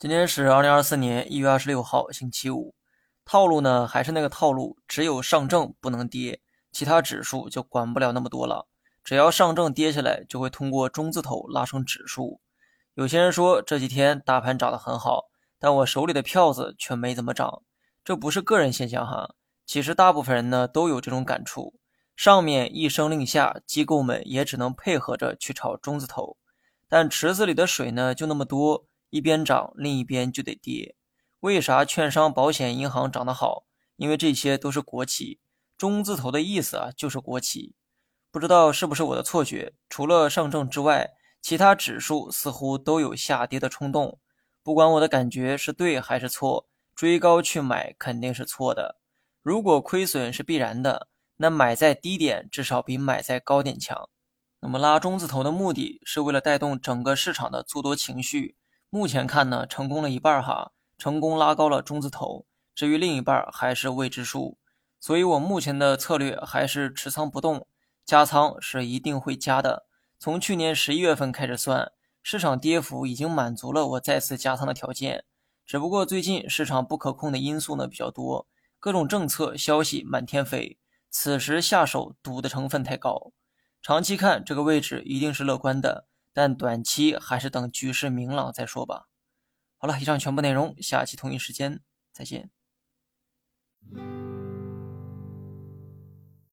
今天是二零二四年一月二十六号，星期五。套路呢还是那个套路，只有上证不能跌，其他指数就管不了那么多了。只要上证跌下来，就会通过中字头拉升指数。有些人说这几天大盘涨得很好，但我手里的票子却没怎么涨。这不是个人现象哈，其实大部分人呢都有这种感触。上面一声令下，机构们也只能配合着去炒中字头，但池子里的水呢就那么多。一边涨，另一边就得跌。为啥券商、保险、银行涨得好？因为这些都是国企，中字头的意思啊，就是国企。不知道是不是我的错觉，除了上证之外，其他指数似乎都有下跌的冲动。不管我的感觉是对还是错，追高去买肯定是错的。如果亏损是必然的，那买在低点至少比买在高点强。那么拉中字头的目的是为了带动整个市场的做多情绪。目前看呢，成功了一半哈，成功拉高了中字头，至于另一半还是未知数，所以我目前的策略还是持仓不动，加仓是一定会加的。从去年十一月份开始算，市场跌幅已经满足了我再次加仓的条件，只不过最近市场不可控的因素呢比较多，各种政策消息满天飞，此时下手赌的成分太高，长期看这个位置一定是乐观的。但短期还是等局势明朗再说吧。好了，以上全部内容，下期同一时间再见。